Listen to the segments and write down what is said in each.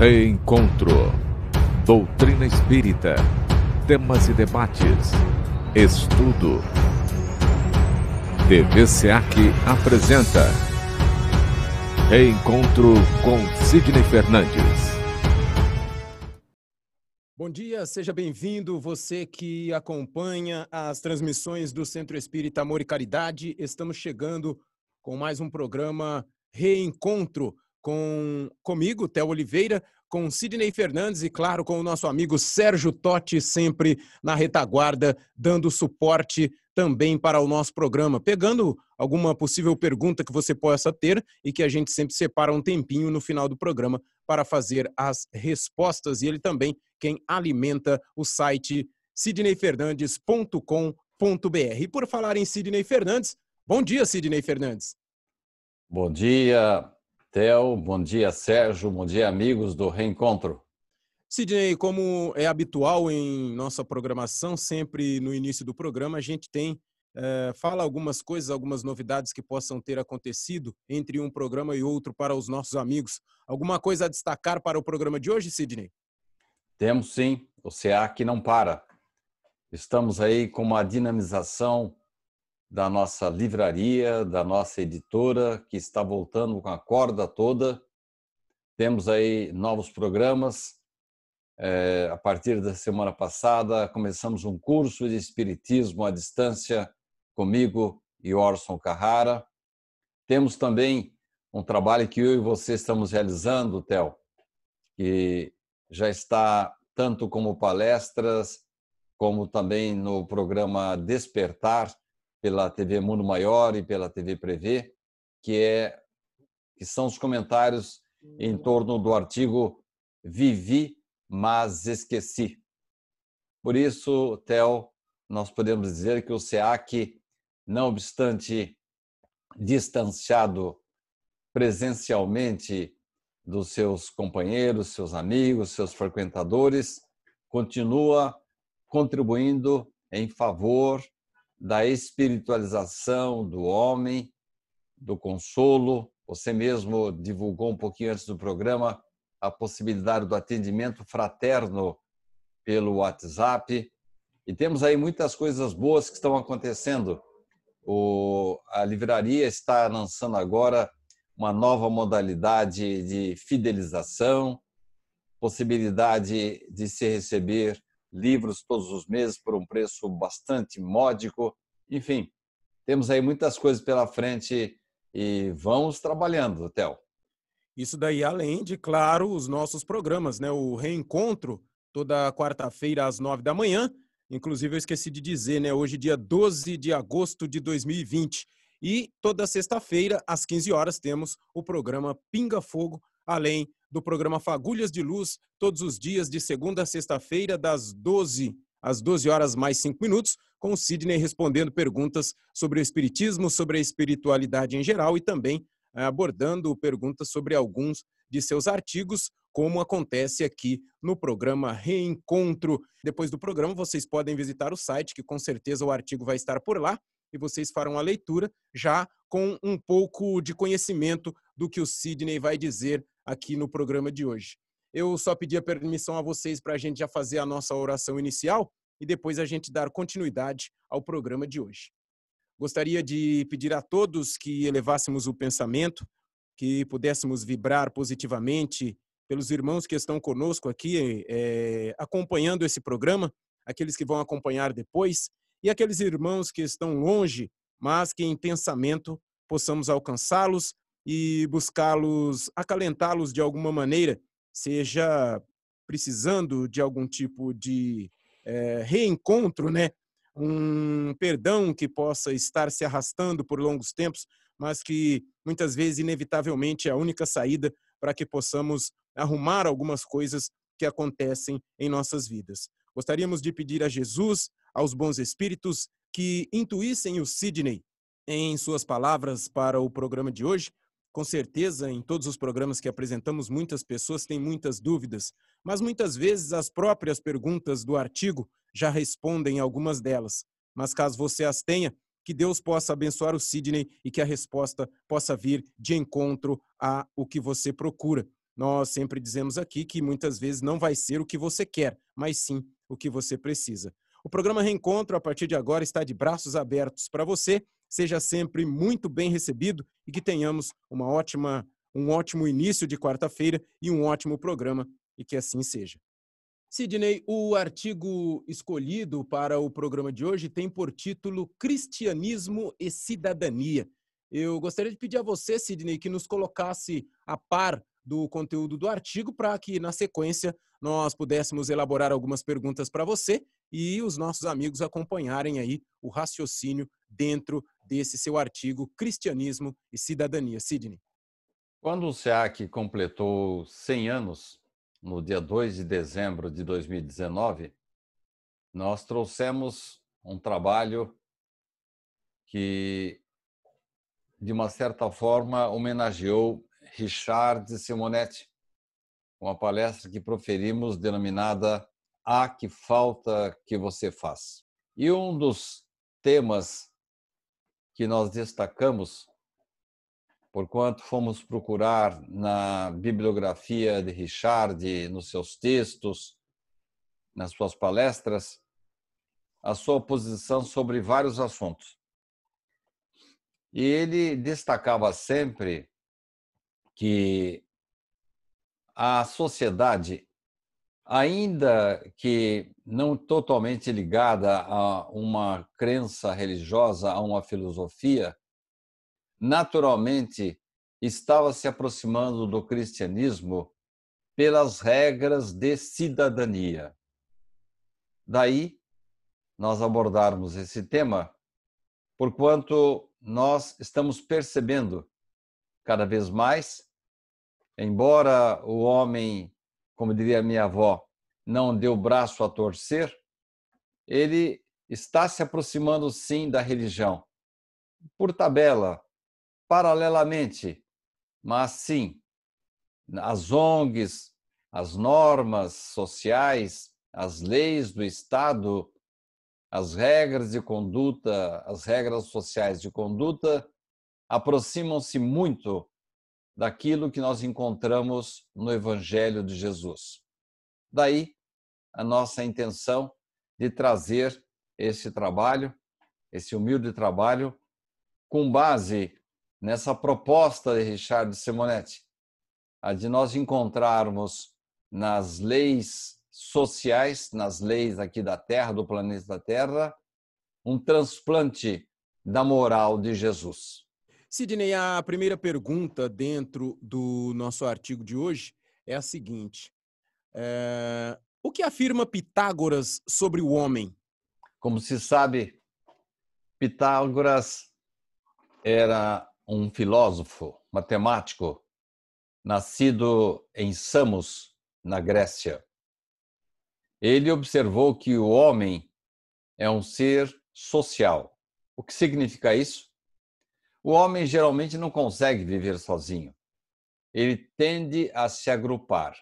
Reencontro. Doutrina espírita. Temas e debates. Estudo. TV SEAC apresenta Reencontro com Sidney Fernandes. Bom dia, seja bem-vindo. Você que acompanha as transmissões do Centro Espírita Amor e Caridade. Estamos chegando com mais um programa Reencontro com comigo, Theo Oliveira, com Sidney Fernandes e, claro, com o nosso amigo Sérgio Totti, sempre na retaguarda, dando suporte também para o nosso programa, pegando alguma possível pergunta que você possa ter e que a gente sempre separa um tempinho no final do programa para fazer as respostas. E ele também quem alimenta o site sidneyfernandes.com.br. E por falar em Sidney Fernandes, bom dia, Sidney Fernandes. Bom dia, Theo. Bom dia, Sérgio. Bom dia, amigos do Reencontro. Sidney, como é habitual em nossa programação, sempre no início do programa a gente tem é, fala algumas coisas, algumas novidades que possam ter acontecido entre um programa e outro para os nossos amigos. Alguma coisa a destacar para o programa de hoje, Sidney? Temos sim, o SEAC não para. Estamos aí com uma dinamização da nossa livraria, da nossa editora, que está voltando com a corda toda. Temos aí novos programas. É, a partir da semana passada, começamos um curso de Espiritismo à distância comigo e Orson Carrara. Temos também um trabalho que eu e você estamos realizando, Theo, que já está tanto como palestras, como também no programa Despertar, pela TV Mundo Maior e pela TV Prevê, que, é, que são os comentários em torno do artigo Vivi, mas esqueci. Por isso, Theo, nós podemos dizer que o SEAC, não obstante distanciado presencialmente dos seus companheiros, seus amigos, seus frequentadores, continua contribuindo em favor da espiritualização do homem, do consolo. Você mesmo divulgou um pouquinho antes do programa a possibilidade do atendimento fraterno pelo WhatsApp. E temos aí muitas coisas boas que estão acontecendo. O, a livraria está lançando agora uma nova modalidade de fidelização, possibilidade de se receber livros todos os meses por um preço bastante módico. Enfim, temos aí muitas coisas pela frente e vamos trabalhando, Theo. Isso daí, além de, claro, os nossos programas, né? O reencontro toda quarta-feira às nove da manhã. Inclusive, eu esqueci de dizer, né? Hoje, dia 12 de agosto de 2020. E toda sexta-feira, às 15 horas, temos o programa Pinga Fogo, além do programa Fagulhas de Luz, todos os dias, de segunda a sexta-feira, das 12 às 12 horas mais 5 minutos, com o Sidney respondendo perguntas sobre o Espiritismo, sobre a espiritualidade em geral e também eh, abordando perguntas sobre alguns de seus artigos, como acontece aqui no programa Reencontro. Depois do programa, vocês podem visitar o site, que com certeza o artigo vai estar por lá e vocês farão a leitura já com um pouco de conhecimento do que o Sidney vai dizer aqui no programa de hoje. Eu só pedi a permissão a vocês para a gente já fazer a nossa oração inicial e depois a gente dar continuidade ao programa de hoje. Gostaria de pedir a todos que elevássemos o pensamento, que pudéssemos vibrar positivamente pelos irmãos que estão conosco aqui, é, acompanhando esse programa, aqueles que vão acompanhar depois, e aqueles irmãos que estão longe, mas que em pensamento possamos alcançá-los e buscá-los, acalentá-los de alguma maneira, seja precisando de algum tipo de é, reencontro, né? um perdão que possa estar se arrastando por longos tempos, mas que muitas vezes, inevitavelmente, é a única saída para que possamos arrumar algumas coisas que acontecem em nossas vidas. Gostaríamos de pedir a Jesus aos bons espíritos que intuíssem o Sidney em suas palavras para o programa de hoje. Com certeza, em todos os programas que apresentamos, muitas pessoas têm muitas dúvidas, mas muitas vezes as próprias perguntas do artigo já respondem algumas delas. Mas caso você as tenha, que Deus possa abençoar o Sidney e que a resposta possa vir de encontro a o que você procura. Nós sempre dizemos aqui que muitas vezes não vai ser o que você quer, mas sim o que você precisa. O programa Reencontro, a partir de agora, está de braços abertos para você. Seja sempre muito bem recebido e que tenhamos uma ótima, um ótimo início de quarta-feira e um ótimo programa, e que assim seja. Sidney, o artigo escolhido para o programa de hoje tem por título Cristianismo e Cidadania. Eu gostaria de pedir a você, Sidney, que nos colocasse a par do conteúdo do artigo para que, na sequência, nós pudéssemos elaborar algumas perguntas para você e os nossos amigos acompanharem aí o raciocínio dentro desse seu artigo Cristianismo e Cidadania. Sidney. Quando o SEAC completou 100 anos, no dia 2 de dezembro de 2019, nós trouxemos um trabalho que, de uma certa forma, homenageou Richard Simonetti, uma palestra que proferimos denominada A que falta que você faz. E um dos temas que nós destacamos, porquanto fomos procurar na bibliografia de Richard, nos seus textos, nas suas palestras, a sua posição sobre vários assuntos. E ele destacava sempre que a sociedade, ainda que não totalmente ligada a uma crença religiosa, a uma filosofia, naturalmente estava se aproximando do cristianismo pelas regras de cidadania. Daí, nós abordarmos esse tema, porquanto nós estamos percebendo cada vez mais embora o homem, como diria minha avó, não o braço a torcer, ele está se aproximando sim da religião, por tabela, paralelamente, mas sim, as ONGs, as normas sociais, as leis do Estado, as regras de conduta, as regras sociais de conduta aproximam-se muito daquilo que nós encontramos no Evangelho de Jesus. Daí a nossa intenção de trazer esse trabalho, esse humilde trabalho, com base nessa proposta de Richard Simonetti, a de nós encontrarmos nas leis sociais, nas leis aqui da Terra, do planeta Terra, um transplante da moral de Jesus. Sidney, a primeira pergunta dentro do nosso artigo de hoje é a seguinte: é... o que afirma Pitágoras sobre o homem? Como se sabe, Pitágoras era um filósofo, matemático, nascido em Samos, na Grécia. Ele observou que o homem é um ser social. O que significa isso? O homem geralmente não consegue viver sozinho. Ele tende a se agrupar.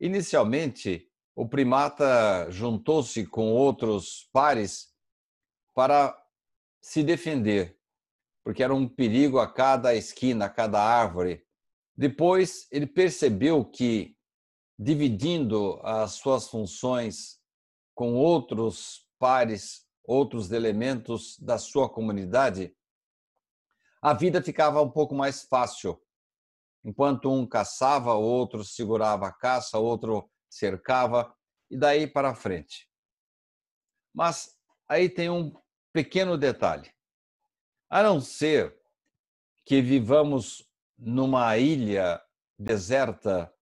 Inicialmente, o primata juntou-se com outros pares para se defender, porque era um perigo a cada esquina, a cada árvore. Depois, ele percebeu que, dividindo as suas funções com outros pares, outros elementos da sua comunidade, a vida ficava um pouco mais fácil. Enquanto um caçava, outro segurava a caça, outro cercava, e daí para frente. Mas aí tem um pequeno detalhe. A não ser que vivamos numa ilha deserta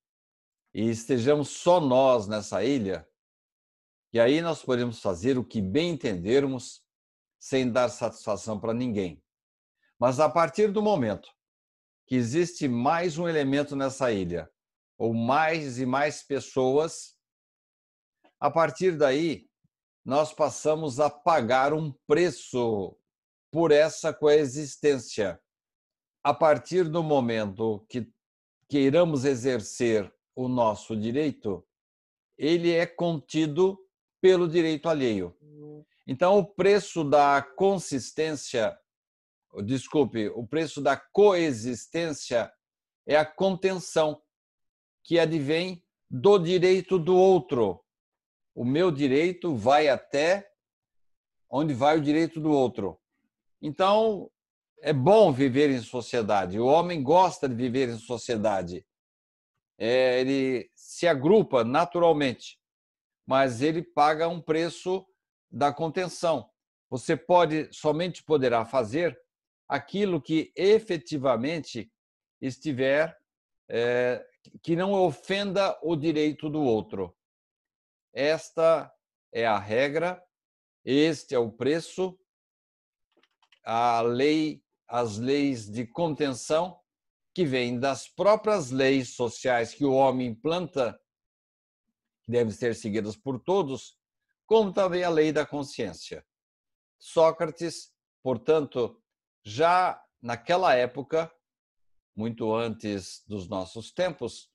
e estejamos só nós nessa ilha, e aí nós podemos fazer o que bem entendermos sem dar satisfação para ninguém. Mas a partir do momento que existe mais um elemento nessa ilha, ou mais e mais pessoas, a partir daí nós passamos a pagar um preço por essa coexistência. A partir do momento que queiramos exercer o nosso direito, ele é contido pelo direito alheio. Então, o preço da consistência desculpe, o preço da coexistência é a contenção, que advém do direito do outro. O meu direito vai até onde vai o direito do outro. Então, é bom viver em sociedade. O homem gosta de viver em sociedade. É, ele se agrupa naturalmente, mas ele paga um preço da contenção. Você pode somente poderá fazer aquilo que efetivamente estiver é, que não ofenda o direito do outro. Esta é a regra, este é o preço. A lei, as leis de contenção que vêm das próprias leis sociais que o homem implanta, que devem ser seguidas por todos, como também a lei da consciência. Sócrates, portanto, já naquela época, muito antes dos nossos tempos,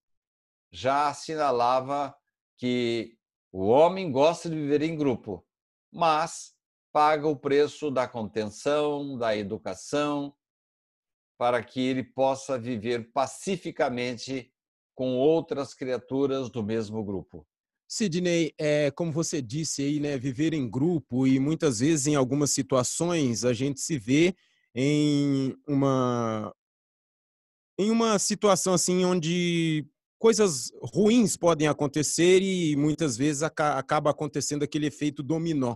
já assinalava que o homem gosta de viver em grupo, mas paga o preço da contenção, da educação, para que ele possa viver pacificamente com outras criaturas do mesmo grupo. Sidney, é, como você disse aí, né, viver em grupo e muitas vezes em algumas situações a gente se vê em uma em uma situação assim onde coisas ruins podem acontecer e muitas vezes acaba acontecendo aquele efeito dominó.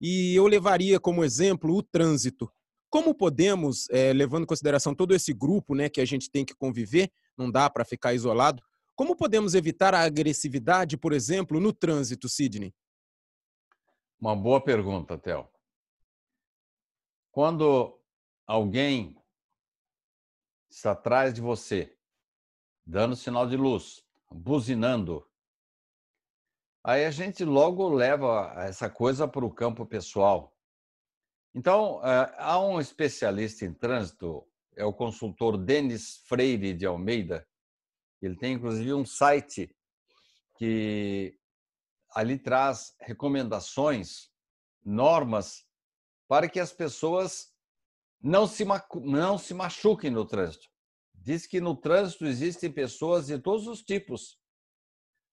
E eu levaria como exemplo o trânsito. Como podemos, é, levando em consideração todo esse grupo né, que a gente tem que conviver, não dá para ficar isolado, como podemos evitar a agressividade, por exemplo, no trânsito, Sidney? Uma boa pergunta, Theo. Quando alguém está atrás de você, dando sinal de luz, buzinando, aí a gente logo leva essa coisa para o campo pessoal. Então, eh, há um especialista em trânsito, é o consultor Denis Freire de Almeida, ele tem inclusive um site que ali traz recomendações, normas para que as pessoas não se, não se machuquem no trânsito. Diz que no trânsito existem pessoas de todos os tipos: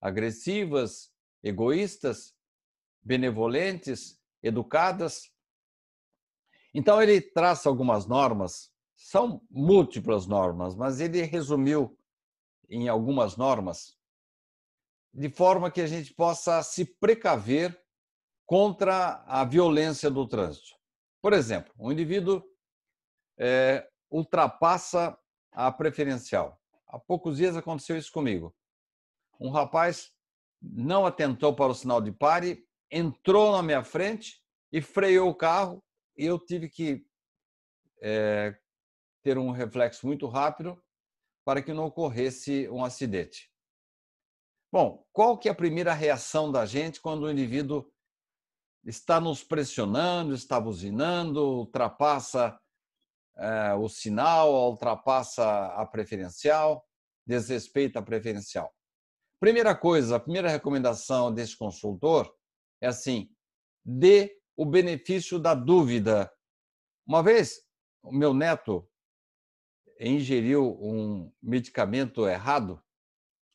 agressivas, egoístas, benevolentes, educadas. Então ele traça algumas normas, são múltiplas normas, mas ele resumiu em algumas normas, de forma que a gente possa se precaver contra a violência do trânsito. Por exemplo, um indivíduo é, ultrapassa a preferencial. Há poucos dias aconteceu isso comigo. Um rapaz não atentou para o sinal de pare, entrou na minha frente e freou o carro e eu tive que é, ter um reflexo muito rápido para que não ocorresse um acidente. Bom, qual que é a primeira reação da gente quando o indivíduo está nos pressionando, está buzinando, ultrapassa é, o sinal, ultrapassa a preferencial, desrespeita a preferencial? Primeira coisa, a primeira recomendação desse consultor é assim: dê o benefício da dúvida. Uma vez, o meu neto ingeriu um medicamento errado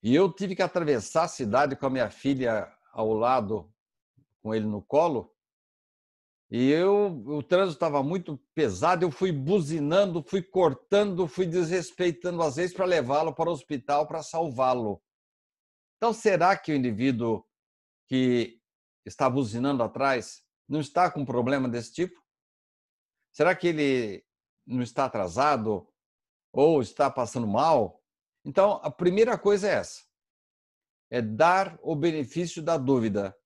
e eu tive que atravessar a cidade com a minha filha ao lado, com ele no colo. E eu, o trânsito estava muito pesado, eu fui buzinando, fui cortando, fui desrespeitando às vezes para levá-lo para o hospital para salvá-lo. Então, será que o indivíduo que está buzinando atrás não está com problema desse tipo? Será que ele não está atrasado? ou está passando mal. Então, a primeira coisa é essa: é dar o benefício da dúvida.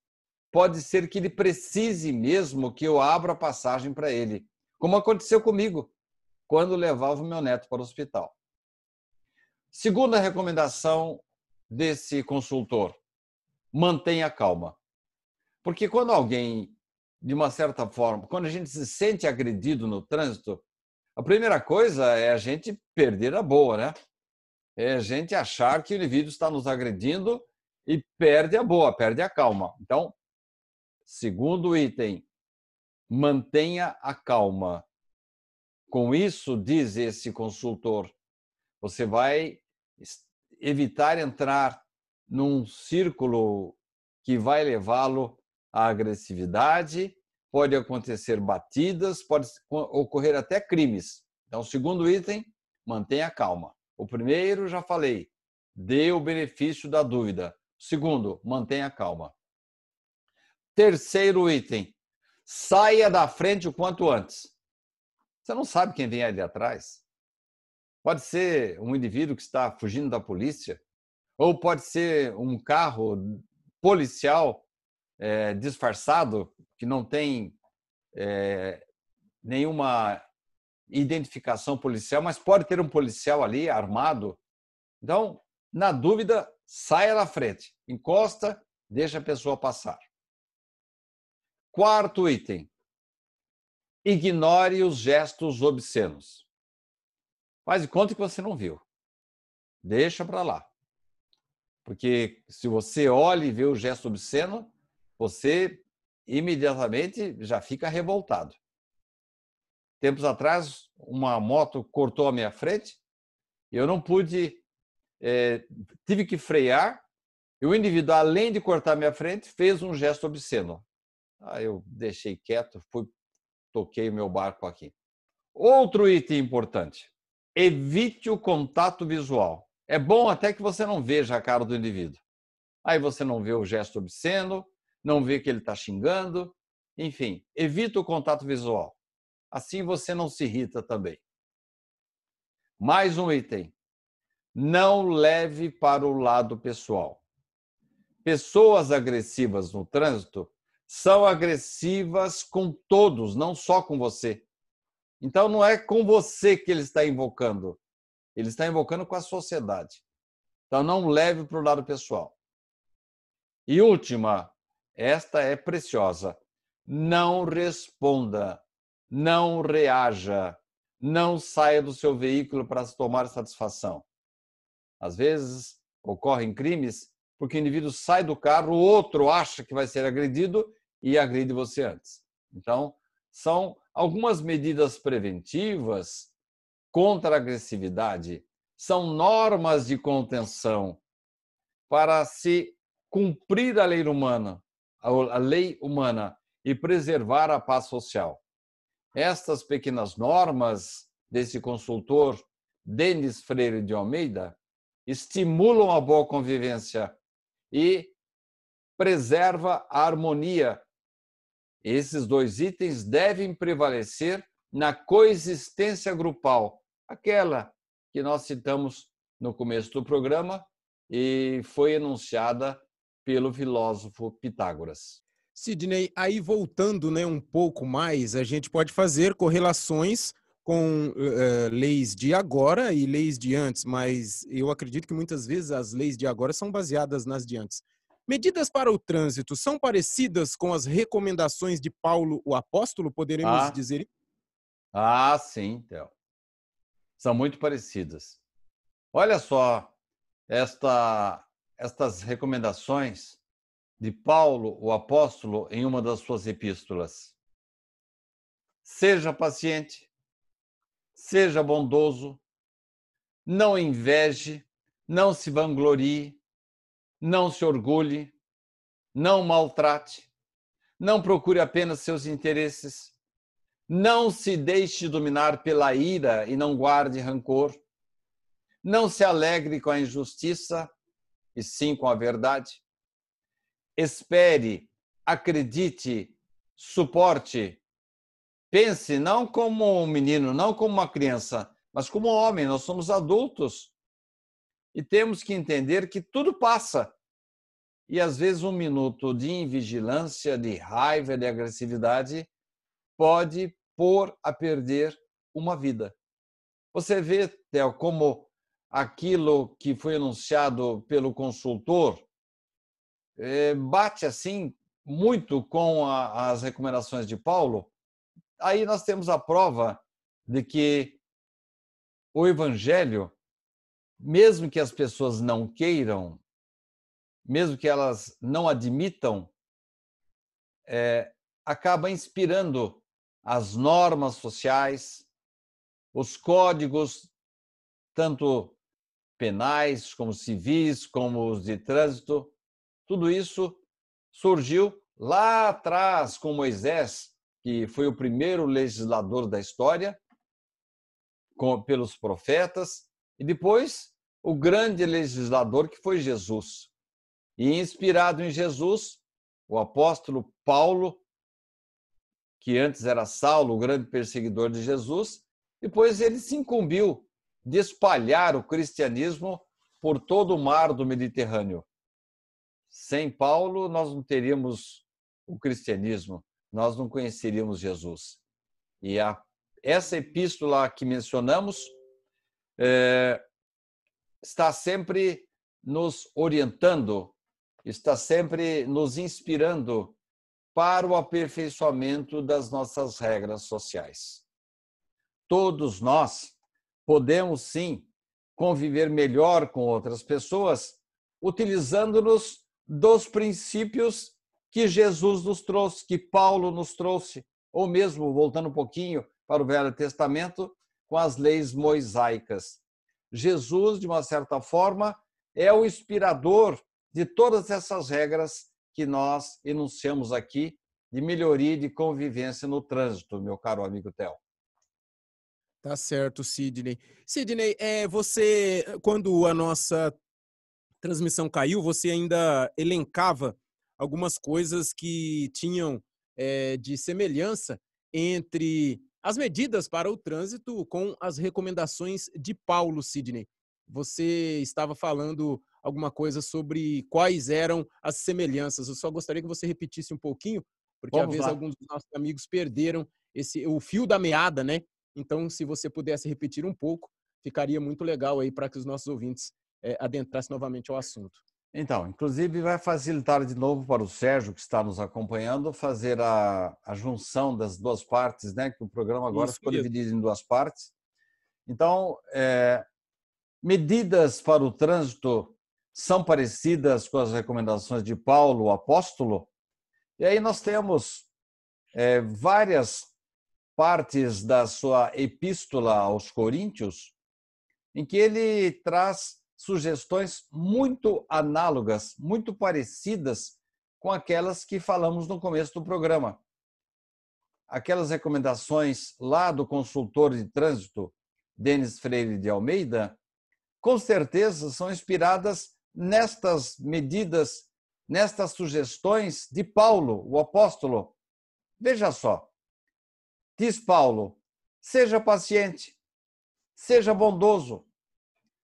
Pode ser que ele precise mesmo que eu abra a passagem para ele, como aconteceu comigo quando levava o meu neto para o hospital. Segunda recomendação desse consultor: mantenha calma. Porque quando alguém, de uma certa forma, quando a gente se sente agredido no trânsito, a primeira coisa é a gente perder a boa, né? É a gente achar que o indivíduo está nos agredindo e perde a boa, perde a calma. Então, segundo item, mantenha a calma. Com isso, diz esse consultor, você vai evitar entrar num círculo que vai levá-lo à agressividade, pode acontecer batidas, pode ocorrer até crimes. Então, segundo item, mantenha calma. O primeiro, já falei, dê o benefício da dúvida. Segundo, mantenha calma. Terceiro item, saia da frente o quanto antes. Você não sabe quem vem ali atrás. Pode ser um indivíduo que está fugindo da polícia, ou pode ser um carro policial é, disfarçado que não tem é, nenhuma identificação policial, mas pode ter um policial ali armado. Então, na dúvida, saia da frente, encosta, deixa a pessoa passar. Quarto item: ignore os gestos obscenos. Faz de conta que você não viu. Deixa para lá. Porque se você olha e vê o gesto obsceno, você imediatamente já fica revoltado. Tempos atrás, uma moto cortou a minha frente, eu não pude, é, tive que frear, e o indivíduo, além de cortar a minha frente, fez um gesto obsceno. Aí eu deixei quieto, fui, toquei meu barco aqui. Outro item importante: evite o contato visual. É bom até que você não veja a cara do indivíduo. Aí você não vê o gesto obsceno, não vê que ele está xingando. Enfim, evite o contato visual. Assim você não se irrita também. Mais um item. Não leve para o lado pessoal. Pessoas agressivas no trânsito são agressivas com todos, não só com você. Então não é com você que ele está invocando, ele está invocando com a sociedade. Então não leve para o lado pessoal. E última, esta é preciosa. Não responda, não reaja, não saia do seu veículo para tomar satisfação. Às vezes ocorrem crimes porque o indivíduo sai do carro, o outro acha que vai ser agredido e agride você antes. Então, são algumas medidas preventivas contra a agressividade, são normas de contenção para se cumprir a lei humana, a lei humana e preservar a paz social. Estas pequenas normas desse consultor Denis Freire de Almeida estimulam a boa convivência e preserva a harmonia esses dois itens devem prevalecer na coexistência grupal, aquela que nós citamos no começo do programa e foi enunciada pelo filósofo Pitágoras. Sidney, aí voltando né, um pouco mais, a gente pode fazer correlações com uh, leis de agora e leis de antes, mas eu acredito que muitas vezes as leis de agora são baseadas nas de antes. Medidas para o trânsito são parecidas com as recomendações de Paulo, o apóstolo, poderemos ah. dizer? Ah, sim, Theo. São muito parecidas. Olha só esta, estas recomendações de Paulo, o apóstolo, em uma das suas epístolas. Seja paciente, seja bondoso, não inveje, não se vanglorie, não se orgulhe, não maltrate, não procure apenas seus interesses, não se deixe dominar pela ira e não guarde rancor, não se alegre com a injustiça e sim com a verdade. Espere, acredite, suporte. Pense não como um menino, não como uma criança, mas como um homem. Nós somos adultos e temos que entender que tudo passa. E às vezes um minuto de invigilância, de raiva, de agressividade pode pôr a perder uma vida. Você vê, Theo, como aquilo que foi anunciado pelo consultor é, bate assim muito com as recomendações de Paulo. Aí nós temos a prova de que o evangelho mesmo que as pessoas não queiram, mesmo que elas não admitam, é, acaba inspirando as normas sociais, os códigos, tanto penais, como civis, como os de trânsito. Tudo isso surgiu lá atrás com Moisés, que foi o primeiro legislador da história, com, pelos profetas, e depois o grande legislador que foi Jesus. E inspirado em Jesus, o apóstolo Paulo, que antes era Saulo, o grande perseguidor de Jesus, depois ele se incumbiu de espalhar o cristianismo por todo o mar do Mediterrâneo. Sem Paulo, nós não teríamos o cristianismo, nós não conheceríamos Jesus. E a, essa epístola que mencionamos é, está sempre nos orientando, está sempre nos inspirando para o aperfeiçoamento das nossas regras sociais. Todos nós podemos sim conviver melhor com outras pessoas utilizando-nos dos princípios que Jesus nos trouxe, que Paulo nos trouxe, ou mesmo voltando um pouquinho para o Velho Testamento, com as leis mosaicas. Jesus, de uma certa forma, é o inspirador de todas essas regras que nós enunciamos aqui de melhoria de convivência no trânsito, meu caro amigo Theo. Tá certo, Sidney. Sidney, é, você, quando a nossa transmissão caiu, você ainda elencava algumas coisas que tinham é, de semelhança entre as medidas para o trânsito com as recomendações de Paulo Sidney. Você estava falando alguma coisa sobre quais eram as semelhanças. Eu só gostaria que você repetisse um pouquinho, porque Vamos às vezes lá. alguns dos nossos amigos perderam esse o fio da meada, né? Então, se você pudesse repetir um pouco, ficaria muito legal aí para que os nossos ouvintes é, adentrassem novamente ao assunto. Então, inclusive vai facilitar de novo para o Sérgio, que está nos acompanhando, fazer a, a junção das duas partes, né? Que o programa agora Isso, ficou dividido em duas partes. Então, é, medidas para o trânsito são parecidas com as recomendações de Paulo, o apóstolo. E aí nós temos é, várias partes da sua epístola aos Coríntios, em que ele traz sugestões muito análogas, muito parecidas com aquelas que falamos no começo do programa. Aquelas recomendações lá do consultor de trânsito, Denis Freire de Almeida, com certeza são inspiradas nestas medidas, nestas sugestões de Paulo, o apóstolo. Veja só, diz Paulo: seja paciente, seja bondoso,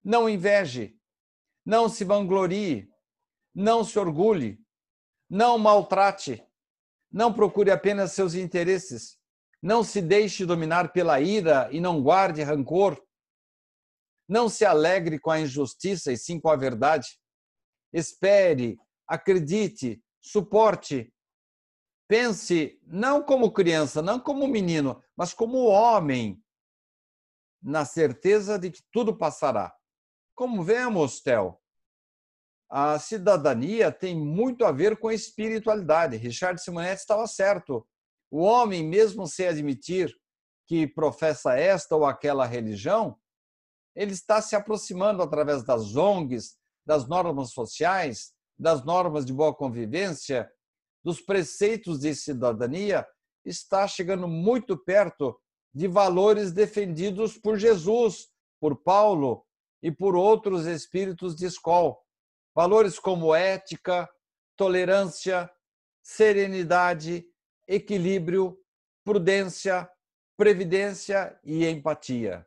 não inveje, não se vanglorie, não se orgulhe, não maltrate, não procure apenas seus interesses, não se deixe dominar pela ira e não guarde rancor. Não se alegre com a injustiça e sim com a verdade. Espere, acredite, suporte. Pense não como criança, não como menino, mas como homem, na certeza de que tudo passará. Como vemos, Tel, a cidadania tem muito a ver com a espiritualidade. Richard Simonetti estava certo. O homem, mesmo sem admitir que professa esta ou aquela religião, ele está se aproximando através das ONGs, das normas sociais, das normas de boa convivência, dos preceitos de cidadania, está chegando muito perto de valores defendidos por Jesus, por Paulo, e por outros espíritos de escola. Valores como ética, tolerância, serenidade, equilíbrio, prudência, previdência e empatia.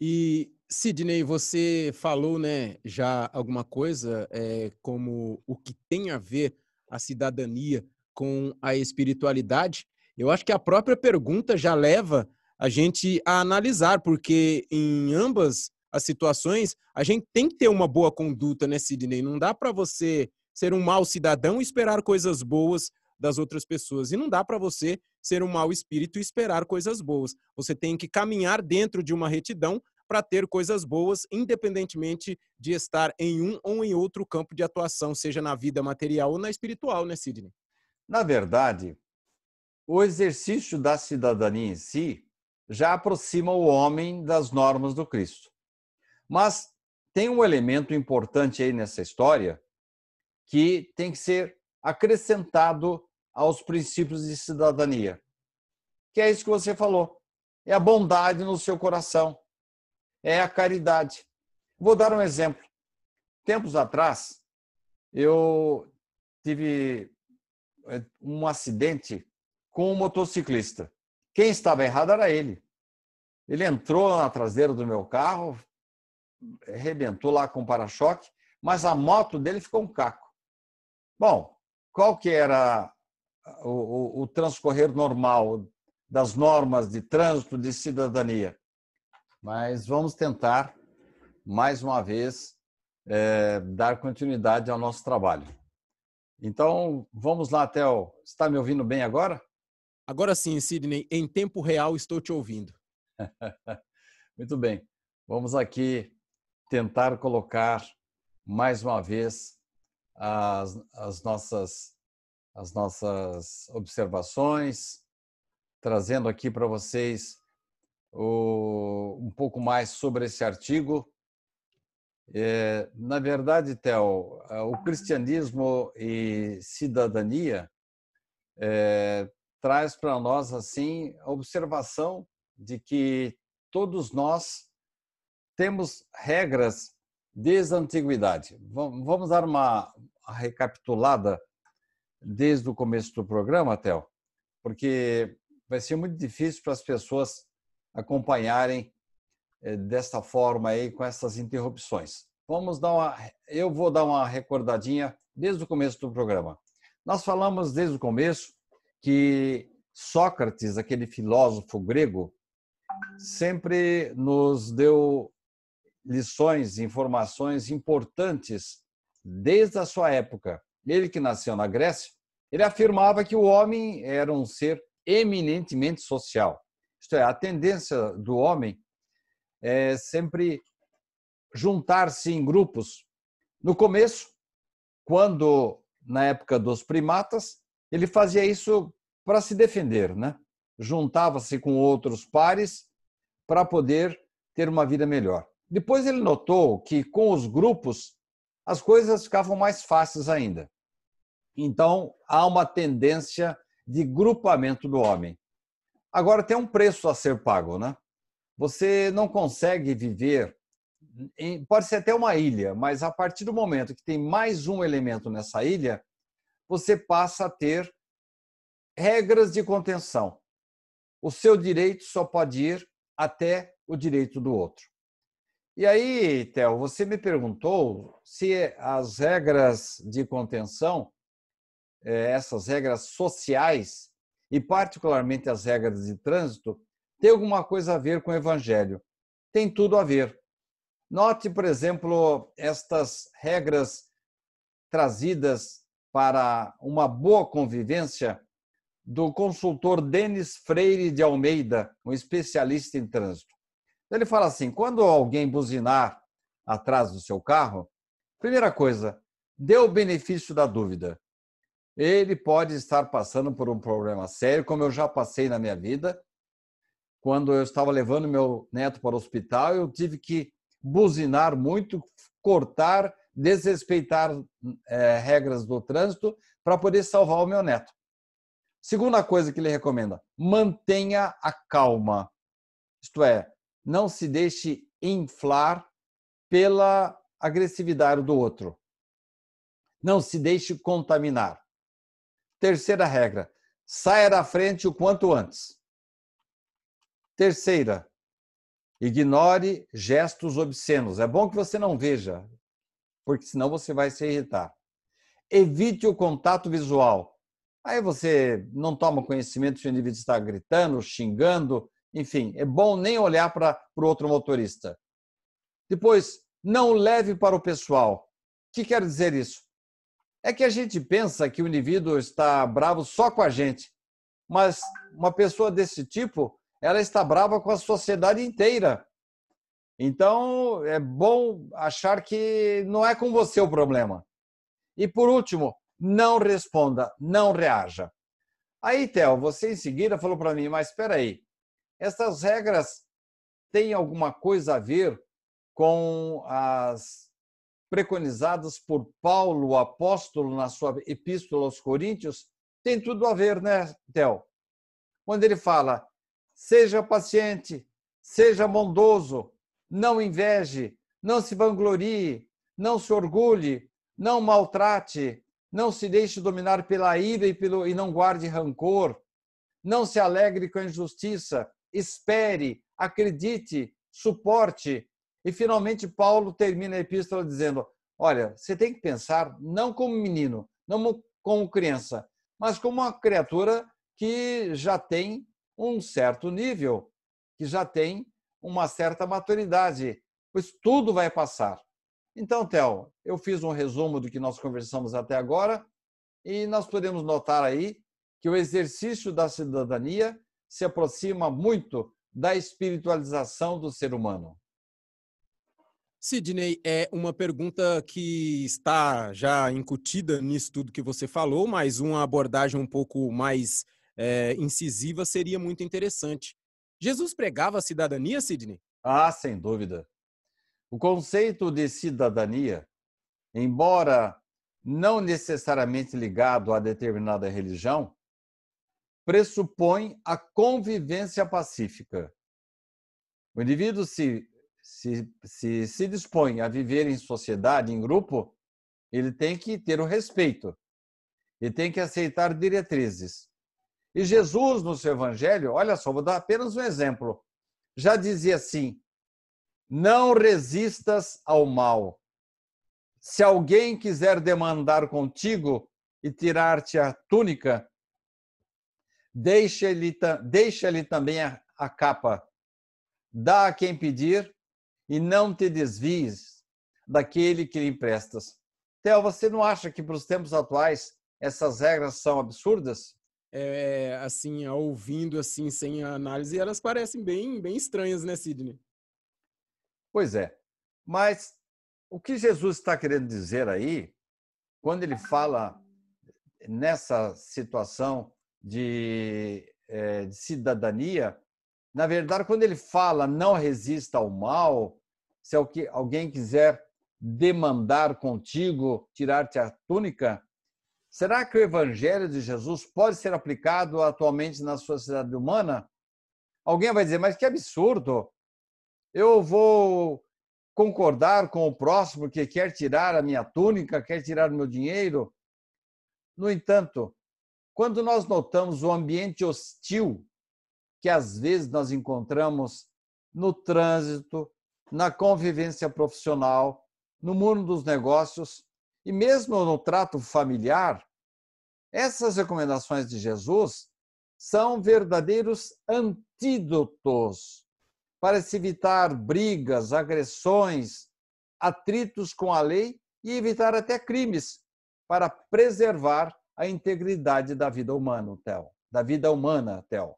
E Sidney, você falou, né, já alguma coisa é, como o que tem a ver a cidadania com a espiritualidade. Eu acho que a própria pergunta já leva a gente a analisar, porque em ambas as situações, a gente tem que ter uma boa conduta, né, Sidney? Não dá para você ser um mau cidadão e esperar coisas boas das outras pessoas. E não dá para você ser um mau espírito e esperar coisas boas. Você tem que caminhar dentro de uma retidão para ter coisas boas, independentemente de estar em um ou em outro campo de atuação, seja na vida material ou na espiritual, né, Sidney? Na verdade, o exercício da cidadania em si já aproxima o homem das normas do Cristo. Mas tem um elemento importante aí nessa história que tem que ser acrescentado aos princípios de cidadania, que é isso que você falou. É a bondade no seu coração, é a caridade. Vou dar um exemplo. Tempos atrás, eu tive eh, um acidente com um motociclista. Quem estava errado era ele. Ele entrou na traseira do meu carro, arrebentou lá com o para-choque, mas a moto dele ficou um caco. Bom, qual que era o, o, o, transcorrer normal das normas de trânsito de cidadania? Mas vamos tentar, mais uma vez, é, dar continuidade ao nosso trabalho. Então, vamos lá, Theo. Está me ouvindo bem agora? Agora sim, Sidney, em tempo real estou te ouvindo. Muito bem. Vamos aqui tentar colocar mais uma vez as, as, nossas, as nossas observações, trazendo aqui para vocês o, um pouco mais sobre esse artigo. É, na verdade, Theo, o cristianismo e cidadania é, traz para nós assim a observação de que todos nós temos regras desde a antiguidade. Vamos dar uma recapitulada desde o começo do programa, Theo, porque vai ser muito difícil para as pessoas acompanharem eh, desta forma aí com essas interrupções. Vamos dar uma, eu vou dar uma recordadinha desde o começo do programa. Nós falamos desde o começo que Sócrates, aquele filósofo grego, sempre nos deu lições, informações importantes desde a sua época. Ele que nasceu na Grécia, ele afirmava que o homem era um ser eminentemente social. Isto é, a tendência do homem é sempre juntar-se em grupos. No começo, quando na época dos primatas, ele fazia isso para se defender, né? Juntava-se com outros pares para poder ter uma vida melhor. Depois ele notou que com os grupos as coisas ficavam mais fáceis ainda. Então há uma tendência de grupamento do homem. Agora tem um preço a ser pago, né? Você não consegue viver em, pode ser até uma ilha, mas a partir do momento que tem mais um elemento nessa ilha, você passa a ter regras de contenção. O seu direito só pode ir até o direito do outro. E aí, Theo, você me perguntou se as regras de contenção, eh, essas regras sociais, e particularmente as regras de trânsito, tem alguma coisa a ver com o evangelho. Tem tudo a ver. Note, por exemplo, estas regras trazidas para uma boa convivência do consultor Denis Freire de Almeida, um especialista em trânsito. Ele fala assim: quando alguém buzinar atrás do seu carro, primeira coisa, dê o benefício da dúvida. Ele pode estar passando por um problema sério, como eu já passei na minha vida. Quando eu estava levando meu neto para o hospital, eu tive que buzinar muito, cortar, desrespeitar é, regras do trânsito para poder salvar o meu neto. Segunda coisa que ele recomenda: mantenha a calma. Isto é, não se deixe inflar pela agressividade do outro. Não se deixe contaminar. Terceira regra: saia da frente o quanto antes. Terceira, ignore gestos obscenos. É bom que você não veja, porque senão você vai se irritar. Evite o contato visual. Aí você não toma conhecimento se o indivíduo está gritando, xingando, enfim, é bom nem olhar para o outro motorista. Depois, não leve para o pessoal. O que quer dizer isso? É que a gente pensa que o indivíduo está bravo só com a gente, mas uma pessoa desse tipo, ela está brava com a sociedade inteira. Então, é bom achar que não é com você o problema. E por último, não responda, não reaja. Aí, Theo, você em seguida falou para mim, mas espera aí, essas regras têm alguma coisa a ver com as preconizadas por Paulo, o apóstolo, na sua epístola aos Coríntios, tem tudo a ver, né, Theo? Quando ele fala: seja paciente, seja bondoso, não inveje, não se vanglorie, não se orgulhe, não maltrate, não se deixe dominar pela ira e, pelo, e não guarde rancor, não se alegre com a injustiça, espere, acredite, suporte. E finalmente Paulo termina a epístola dizendo: Olha, você tem que pensar não como menino, não como criança, mas como uma criatura que já tem um certo nível, que já tem uma certa maturidade, pois tudo vai passar. Então, Theo, eu fiz um resumo do que nós conversamos até agora e nós podemos notar aí que o exercício da cidadania se aproxima muito da espiritualização do ser humano. Sidney, é uma pergunta que está já incutida nisso tudo que você falou, mas uma abordagem um pouco mais é, incisiva seria muito interessante. Jesus pregava a cidadania, Sidney? Ah, sem dúvida. O conceito de cidadania, embora não necessariamente ligado a determinada religião, pressupõe a convivência pacífica. O indivíduo se, se, se, se dispõe a viver em sociedade, em grupo, ele tem que ter o respeito, ele tem que aceitar diretrizes. E Jesus, no seu evangelho, olha só, vou dar apenas um exemplo, já dizia assim: não resistas ao mal. Se alguém quiser demandar contigo e tirar-te a túnica, deixa-lhe deixa também a, a capa. Dá a quem pedir e não te desvies daquele que lhe emprestas. Theo, você não acha que para os tempos atuais essas regras são absurdas? É, assim, ouvindo assim sem análise, elas parecem bem, bem estranhas, né, Sidney? Pois é. Mas o que Jesus está querendo dizer aí, quando ele fala nessa situação de, é, de cidadania, na verdade, quando ele fala não resista ao mal, se alguém quiser demandar contigo, tirar-te a túnica, será que o evangelho de Jesus pode ser aplicado atualmente na sociedade humana? Alguém vai dizer, mas que absurdo! Eu vou concordar com o próximo que quer tirar a minha túnica, quer tirar o meu dinheiro. No entanto, quando nós notamos o ambiente hostil que às vezes nós encontramos no trânsito, na convivência profissional, no mundo dos negócios e mesmo no trato familiar, essas recomendações de Jesus são verdadeiros antídotos para se evitar brigas, agressões, atritos com a lei e evitar até crimes, para preservar a integridade da vida humana, Theo. Da vida humana, Theo.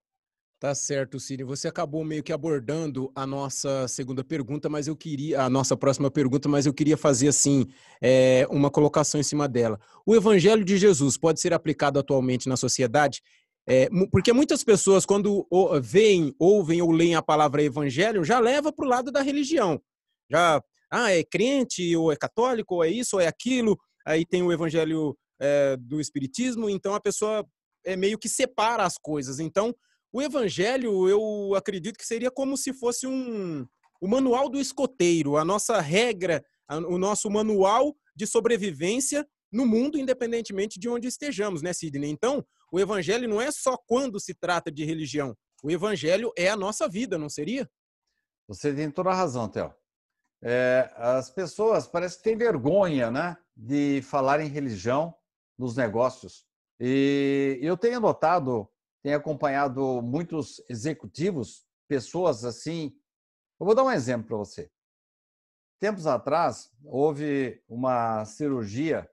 Tá certo, Cine. Você acabou meio que abordando a nossa segunda pergunta, mas eu queria, a nossa próxima pergunta, mas eu queria fazer assim é, uma colocação em cima dela. O Evangelho de Jesus pode ser aplicado atualmente na sociedade? É, porque muitas pessoas, quando veem, ouvem ou leem a palavra evangelho, já leva para o lado da religião. Já, ah, é crente, ou é católico, ou é isso, ou é aquilo. Aí tem o evangelho é, do espiritismo, então a pessoa é meio que separa as coisas. Então, o evangelho, eu acredito que seria como se fosse um o manual do escoteiro, a nossa regra, o nosso manual de sobrevivência no mundo, independentemente de onde estejamos, né, Sidney? Então, o evangelho não é só quando se trata de religião. O evangelho é a nossa vida, não seria? Você tem toda a razão, Theo. É, as pessoas parece que têm vergonha, né, de falar em religião nos negócios. E eu tenho notado, tenho acompanhado muitos executivos, pessoas assim. Eu vou dar um exemplo para você. Tempos atrás, houve uma cirurgia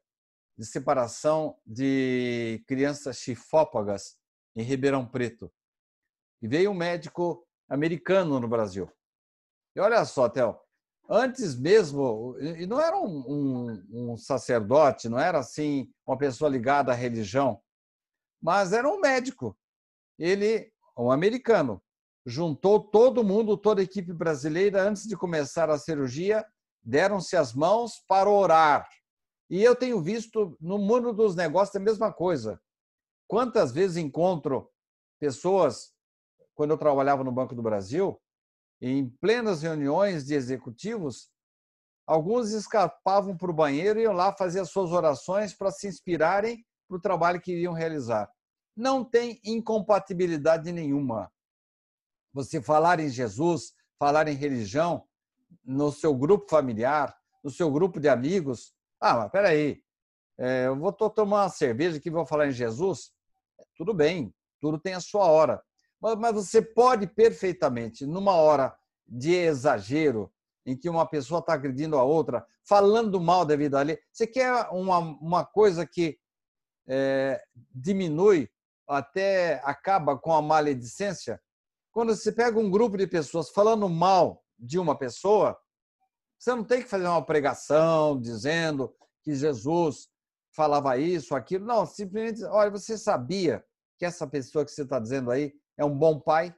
de separação de crianças chifópagas em Ribeirão Preto. E veio um médico americano no Brasil. E olha só, Theo, antes mesmo, e não era um, um, um, sacerdote, não era assim uma pessoa ligada à religião, mas era um médico. Ele, um americano, juntou todo mundo, toda a equipe brasileira, antes de começar a cirurgia, deram-se as mãos para orar. E eu tenho visto no mundo dos negócios a mesma coisa. Quantas vezes encontro pessoas, quando eu trabalhava no Banco do Brasil, em plenas reuniões de executivos, alguns escapavam para o banheiro e iam lá fazer as suas orações para se inspirarem para o trabalho que iriam realizar. Não tem incompatibilidade nenhuma você falar em Jesus, falar em religião, no seu grupo familiar, no seu grupo de amigos. Ah, mas peraí, é, eu vou tomar uma cerveja aqui vou falar em Jesus? Tudo bem, tudo tem a sua hora. Mas, você pode perfeitamente, numa hora de exagero, em que uma pessoa está agredindo a outra, falando mal da vida ali, você quer uma, uma coisa que é, diminui, até acaba com a maledicência? Quando você pega um grupo de pessoas falando mal de uma pessoa, você não tem que fazer uma pregação dizendo que Jesus falava isso, aquilo. Não, simplesmente, olha, você sabia que essa pessoa que você está dizendo aí é um bom pai,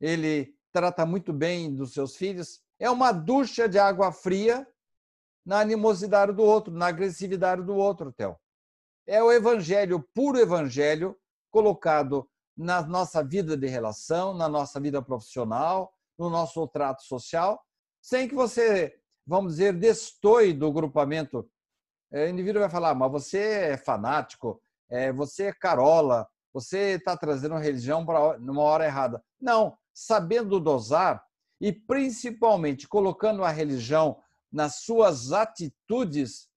ele trata muito bem dos seus filhos. É uma ducha de água fria na animosidade do outro, na agressividade do outro, Theo. É o evangelho, puro evangelho, colocado na nossa vida de relação, na nossa vida profissional, no nosso trato social, sem que você, vamos dizer, destoie do grupamento. É, o indivíduo vai falar, mas você é fanático, é, você é carola, você está trazendo a religião para numa hora errada. Não, sabendo dosar e principalmente colocando a religião nas suas atitudes,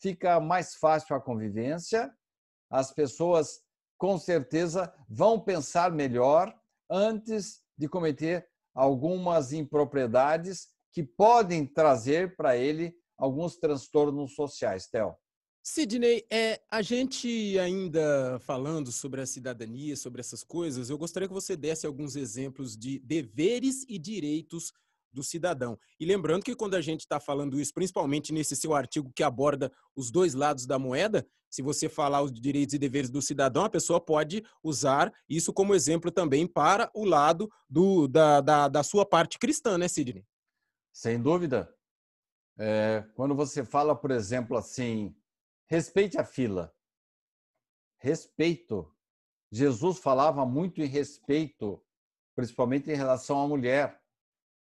fica mais fácil a convivência, as pessoas com certeza vão pensar melhor antes de cometer algumas impropriedades que podem trazer para ele alguns transtornos sociais, Theo. Sidney, é, a gente ainda falando sobre a cidadania, sobre essas coisas, eu gostaria que você desse alguns exemplos de deveres e direitos do cidadão. E lembrando que quando a gente está falando isso, principalmente nesse seu artigo que aborda os dois lados da moeda, se você falar os direitos e deveres do cidadão, a pessoa pode usar isso como exemplo também para o lado do, da, da, da sua parte cristã, né, Sidney? Sem dúvida. É, quando você fala, por exemplo, assim, respeite a fila. Respeito. Jesus falava muito em respeito, principalmente em relação à mulher,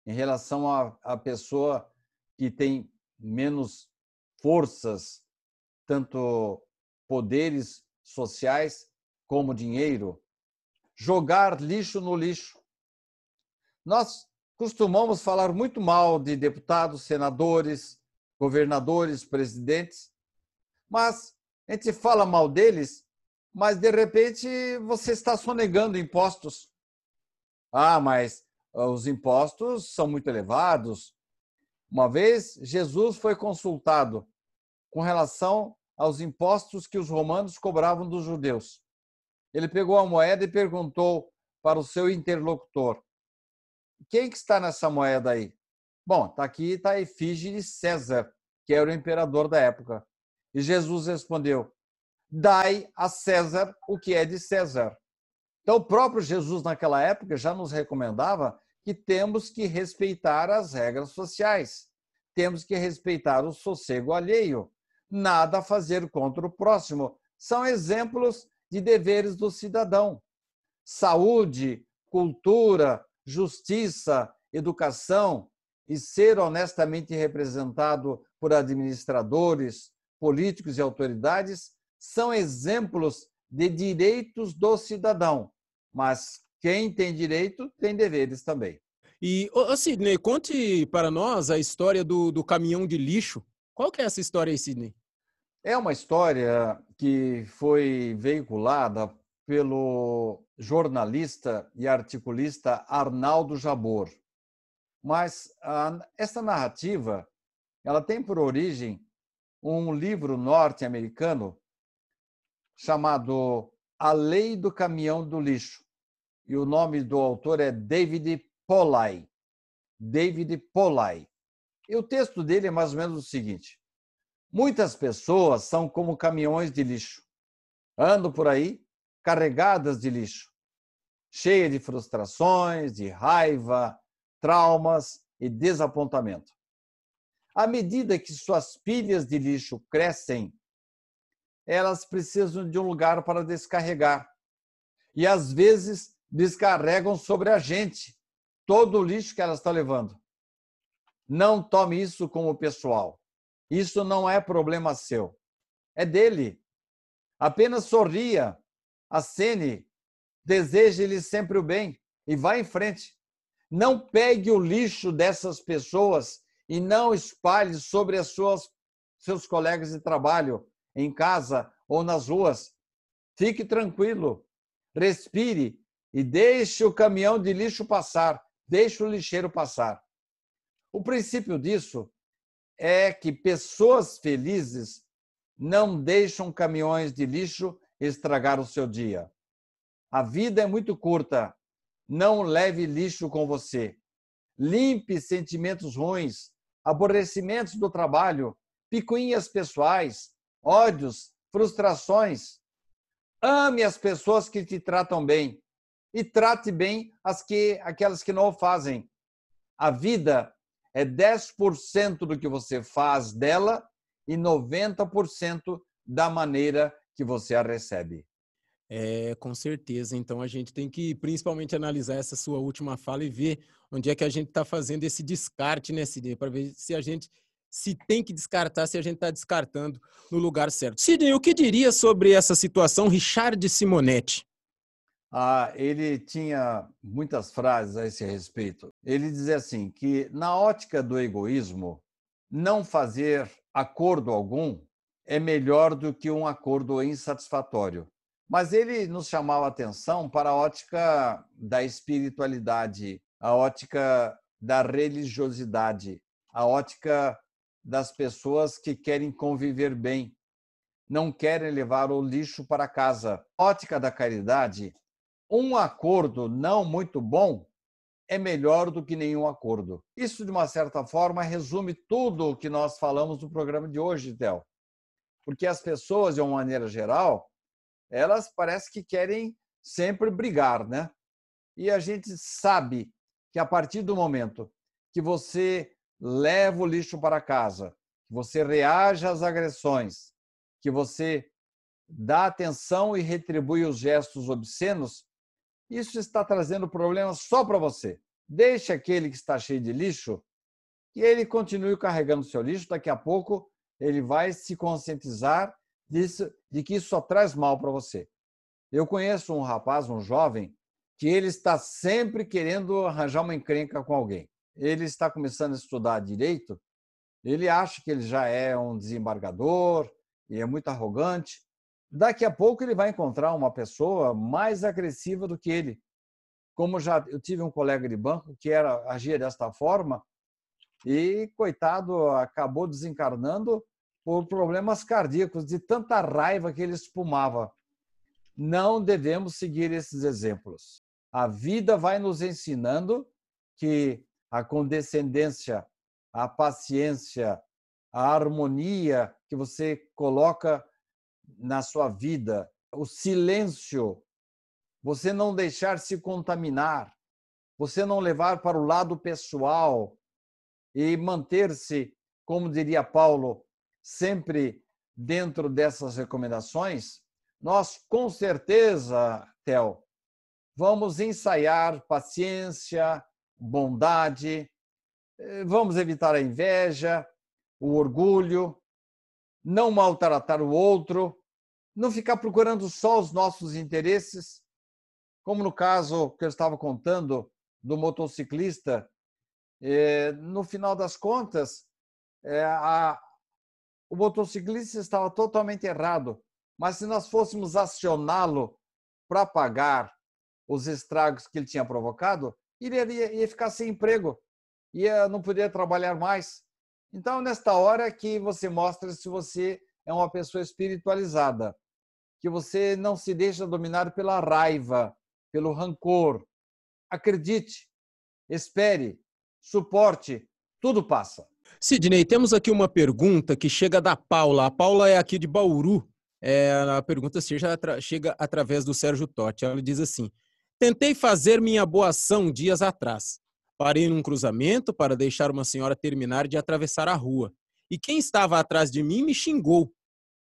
em relação à, à pessoa que tem menos forças, tanto poderes sociais como dinheiro, jogar lixo no lixo. Nós costumamos falar muito mal de deputados, senadores, governadores, presidentes, mas a gente fala mal deles, mas de repente você está sonegando impostos. Ah, mas ah, os impostos são muito elevados. Uma vez Jesus foi consultado com relação aos impostos que os romanos cobravam dos judeus. Ele pegou a moeda e perguntou para o seu interlocutor: Quem que está nessa moeda aí? Bom, está aqui, está a efígie de César, que era o imperador da época. E Jesus respondeu: Dai a César o que é de César. Então, o próprio Jesus, naquela época, já nos recomendava que temos que respeitar as regras sociais, temos que respeitar o sossego alheio, nada a fazer contra o próximo. São exemplos de deveres do cidadão. Saúde, cultura, justiça, educação e ser honestamente representado por administradores, políticos e autoridades são exemplos de direitos do cidadão. Mas quem tem direito tem deveres também. E, ô, Sidney, conte para nós a história do, do caminhão de lixo qual que é essa história aí, Sidney? É uma história que foi veiculada pelo jornalista e articulista Arnaldo Jabor. Mas a, essa narrativa, ela tem por origem um livro norte-americano chamado A Lei do Caminhão do Lixo. E o nome do autor é David Polay. David Polay. E o texto dele é mais ou menos o seguinte: Muitas pessoas são como caminhões de lixo. Andam por aí carregadas de lixo. cheia de frustrações, de raiva, traumas e desapontamento. À medida que suas pilhas de lixo crescem, elas precisam de um lugar para descarregar. E às vezes descarregam sobre a gente todo o lixo que elas estão levando. Não tome isso como pessoal. Isso não é problema seu. É dele. Apenas sorria, acene, deseje-lhe sempre o bem e vá em frente. Não pegue o lixo dessas pessoas e não espalhe sobre as suas seus colegas de trabalho, em casa ou nas ruas. Fique tranquilo, respire e deixe o caminhão de lixo passar, deixe o lixeiro passar. O princípio disso é que pessoas felizes não deixam caminhões de lixo estragar o seu dia. A vida é muito curta. Não leve lixo com você. Limpe sentimentos ruins, aborrecimentos do trabalho, picuinhas pessoais, ódios, frustrações. Ame as pessoas que te tratam bem e trate bem as que aquelas que não o fazem. A vida é 10% do que você faz dela e 90% da maneira que você a recebe. É, com certeza. Então a gente tem que principalmente analisar essa sua última fala e ver onde é que a gente está fazendo esse descarte nesse dia, para ver se a gente se tem que descartar, se a gente está descartando no lugar certo. Sidney, o que diria sobre essa situação, Richard Simonetti? Ah, ele tinha muitas frases a esse respeito. Ele dizia assim que na ótica do egoísmo, não fazer acordo algum é melhor do que um acordo insatisfatório. Mas ele nos chamava atenção para a ótica da espiritualidade, a ótica da religiosidade, a ótica das pessoas que querem conviver bem, não querem levar o lixo para casa. Ótica da caridade, um acordo não muito bom é melhor do que nenhum acordo. Isso, de uma certa forma, resume tudo o que nós falamos no programa de hoje, Théo. Porque as pessoas, de uma maneira geral, elas parece que querem sempre brigar, né? E a gente sabe que a partir do momento que você leva o lixo para casa, que você reage às agressões, que você dá atenção e retribui os gestos obscenos, isso está trazendo problemas só para você. Deixe aquele que está cheio de lixo que ele continue carregando seu lixo, daqui a pouco ele vai se conscientizar disso, de que isso só traz mal para você. Eu conheço um rapaz, um jovem, que ele está sempre querendo arranjar uma encrenca com alguém. Ele está começando a estudar direito, ele acha que ele já é um desembargador e é muito arrogante. Daqui a pouco ele vai encontrar uma pessoa mais agressiva do que ele. Como já eu tive um colega de banco que era agia desta forma e coitado acabou desencarnando por problemas cardíacos, de tanta raiva que ele espumava. Não devemos seguir esses exemplos. A vida vai nos ensinando que a condescendência, a paciência, a harmonia que você coloca na sua vida, o silêncio, você não deixar se contaminar, você não levar para o lado pessoal e manter-se, como diria Paulo, sempre dentro dessas recomendações, nós com certeza, Tel, vamos ensaiar paciência, bondade, eh, vamos evitar a inveja, o orgulho, não maltratar o outro, não ficar procurando só os nossos interesses, como no caso que eu estava contando do motociclista, eh, no final das contas, eh, a, o motociclista estava totalmente errado. Mas se nós fôssemos acioná-lo para pagar os estragos que ele tinha provocado, ele ia, ia ficar sem emprego, ia não poderia trabalhar mais. Então, nesta hora que você mostra se você é uma pessoa espiritualizada, que você não se deixa dominar pela raiva, pelo rancor. Acredite, espere, suporte, tudo passa. Sidney, temos aqui uma pergunta que chega da Paula. A Paula é aqui de Bauru. É, a pergunta chega, chega através do Sérgio Totti. Ela diz assim: Tentei fazer minha boa ação dias atrás. Parei num cruzamento para deixar uma senhora terminar de atravessar a rua. E quem estava atrás de mim me xingou.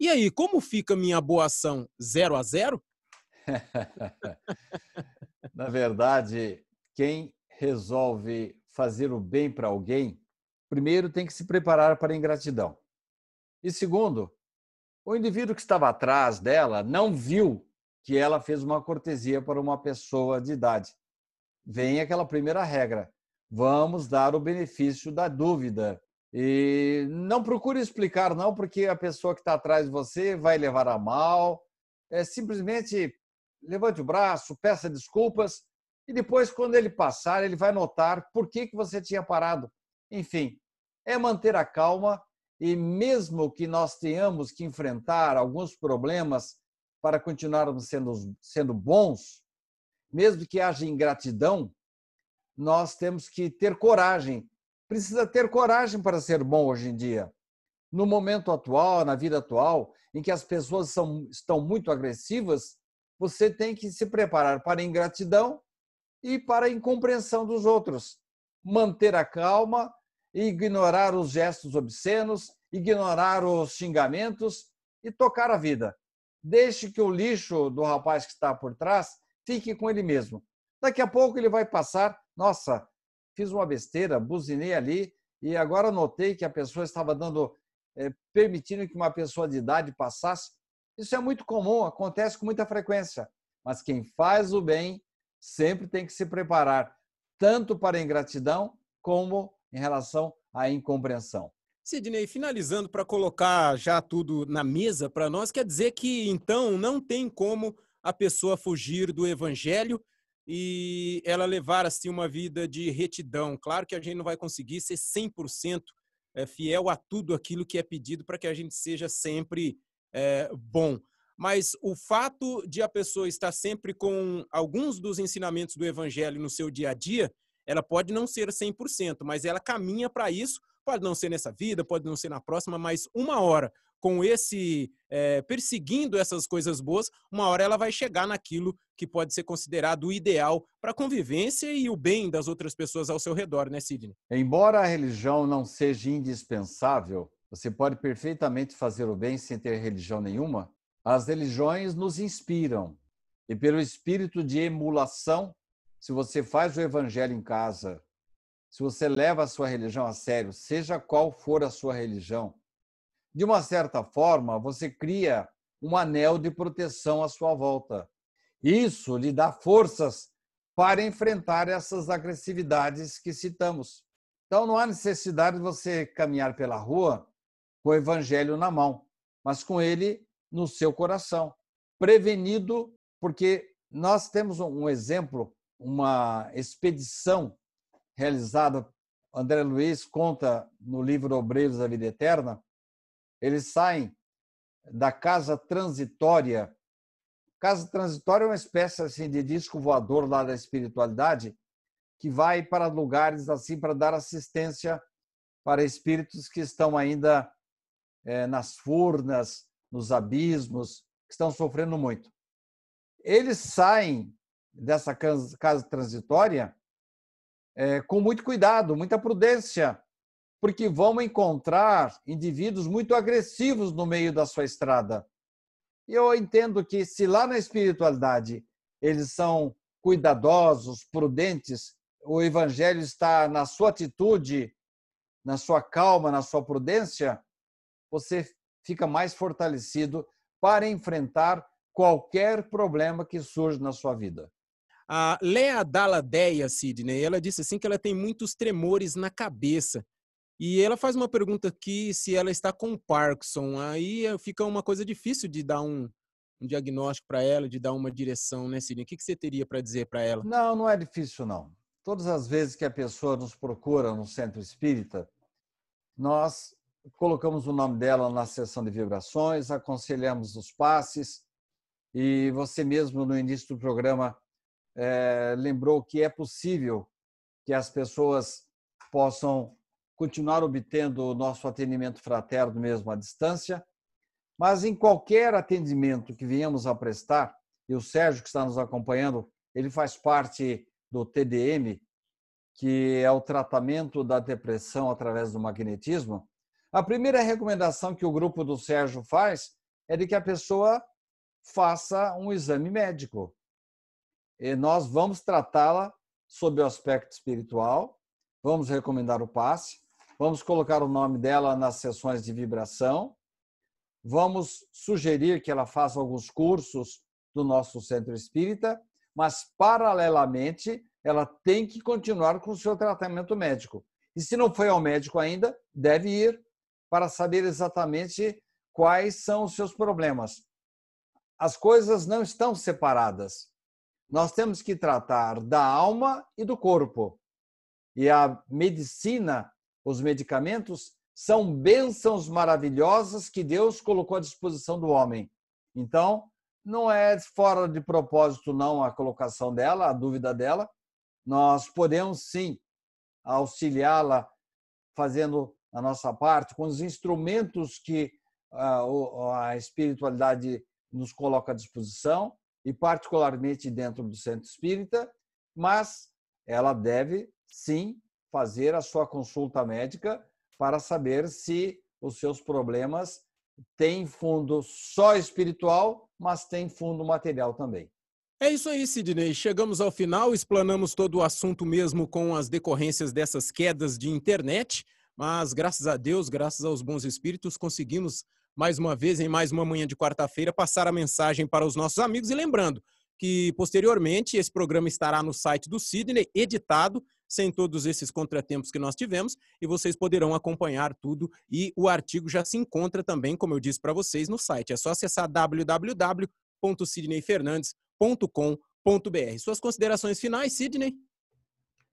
E aí, como fica minha boa ação? Zero a zero? Na verdade, quem resolve fazer o bem para alguém, primeiro tem que se preparar para a ingratidão. E segundo, o indivíduo que estava atrás dela não viu que ela fez uma cortesia para uma pessoa de idade. Vem aquela primeira regra: vamos dar o benefício da dúvida. E não procure explicar, não, porque a pessoa que está atrás de você vai levar a mal. É simplesmente levante o braço, peça desculpas e depois, quando ele passar, ele vai notar por que, que você tinha parado. Enfim, é manter a calma e mesmo que nós tenhamos que enfrentar alguns problemas para continuarmos sendo, sendo bons, mesmo que haja ingratidão, nós temos que ter coragem. Precisa ter coragem para ser bom hoje em dia. No momento atual, na vida atual, em que as pessoas são, estão muito agressivas, você tem que se preparar para a ingratidão e para a incompreensão dos outros. Manter a calma, ignorar os gestos obscenos, ignorar os xingamentos e tocar a vida. Deixe que o lixo do rapaz que está por trás fique com ele mesmo. Daqui a pouco ele vai passar. Nossa, fiz uma besteira, buzinei ali e agora notei que a pessoa estava dando, é, permitindo que uma pessoa de idade passasse. Isso é muito comum, acontece com muita frequência. Mas quem faz o bem sempre tem que se preparar, tanto para a ingratidão como em relação à incompreensão. Sidney, finalizando para colocar já tudo na mesa para nós, quer dizer que então não tem como a pessoa fugir do evangelho e ela levar assim uma vida de retidão. Claro que a gente não vai conseguir ser 100% eh, fiel a tudo aquilo que é pedido para que a gente seja sempre é, bom. Mas o fato de a pessoa estar sempre com alguns dos ensinamentos do evangelho no seu dia a dia, ela pode não ser 100%, mas ela caminha para isso Pode não ser nessa vida, pode não ser na próxima, mas uma hora com esse é, perseguindo essas coisas boas, uma hora ela vai chegar naquilo que pode ser considerado o ideal para a convivência e o bem das outras pessoas ao seu redor, né, Sidney? Embora a religião não seja indispensável, você pode perfeitamente fazer o bem sem ter religião nenhuma. As religiões nos inspiram e pelo espírito de emulação, se você faz o evangelho em casa, se você leva a sua religião a sério, seja qual for a sua religião, de uma certa forma, você cria um anel de proteção à sua volta. Isso lhe dá forças para enfrentar essas agressividades que citamos. Então, não há necessidade de você caminhar pela rua com o evangelho na mão, mas com ele no seu coração, prevenido, porque nós temos um exemplo, uma expedição realizada, André Luiz conta no livro Obreiros da Vida Eterna, eles saem da casa transitória. Casa transitória é uma espécie assim de disco voador lá da espiritualidade que vai para lugares assim para dar assistência para espíritos que estão ainda é, nas furnas, nos abismos, que estão sofrendo muito. Eles saem dessa casa transitória é, com muito cuidado, muita prudência, porque vão encontrar indivíduos muito agressivos no meio da sua estrada. E eu entendo que se lá na espiritualidade eles são cuidadosos, prudentes, o evangelho está na sua atitude, na sua calma, na sua prudência, você fica mais fortalecido para enfrentar qualquer problema que surge na sua vida. A Lea Daladeia, Sidney, ela disse assim que ela tem muitos tremores na cabeça. E ela faz uma pergunta aqui se ela está com Parkinson. Aí fica uma coisa difícil de dar um, um diagnóstico para ela, de dar uma direção, né, Sidney? O que, que você teria para dizer para ela? Não, não é difícil, não. Todas as vezes que a pessoa nos procura no centro espírita, nós colocamos o nome dela na sessão de vibrações, aconselhamos os passes, e você mesmo, no início do programa, é, lembrou que é possível que as pessoas possam continuar obtendo o nosso atendimento fraterno mesmo à distância, mas em qualquer atendimento que venhamos a prestar, e o Sérgio que está nos acompanhando ele faz parte do TDM, que é o tratamento da depressão através do magnetismo. A primeira recomendação que o grupo do Sérgio faz é de que a pessoa faça um exame médico. Nós vamos tratá-la sob o aspecto espiritual, vamos recomendar o passe, vamos colocar o nome dela nas sessões de vibração, vamos sugerir que ela faça alguns cursos do nosso centro espírita, mas paralelamente ela tem que continuar com o seu tratamento médico. E se não foi ao médico ainda, deve ir para saber exatamente quais são os seus problemas. As coisas não estão separadas nós temos que tratar da alma e do corpo. E a medicina, os medicamentos, são bênçãos maravilhosas que Deus colocou à disposição do homem. Então, não é fora de propósito, não, a colocação dela, a dúvida dela. Nós podemos, sim, auxiliá-la fazendo a nossa parte com os instrumentos que a espiritualidade nos coloca à disposição e particularmente dentro do centro espírita, mas ela deve sim fazer a sua consulta médica para saber se os seus problemas têm fundo só espiritual, mas têm fundo material também. É isso aí, Sidney. Chegamos ao final, explanamos todo o assunto mesmo com as decorrências dessas quedas de internet, mas graças a Deus, graças aos bons espíritos, conseguimos mais uma vez, em mais uma manhã de quarta-feira, passar a mensagem para os nossos amigos. E lembrando que, posteriormente, esse programa estará no site do Sidney, editado, sem todos esses contratempos que nós tivemos, e vocês poderão acompanhar tudo. E o artigo já se encontra também, como eu disse para vocês, no site. É só acessar www.sidneyfernandes.com.br. Suas considerações finais, Sidney?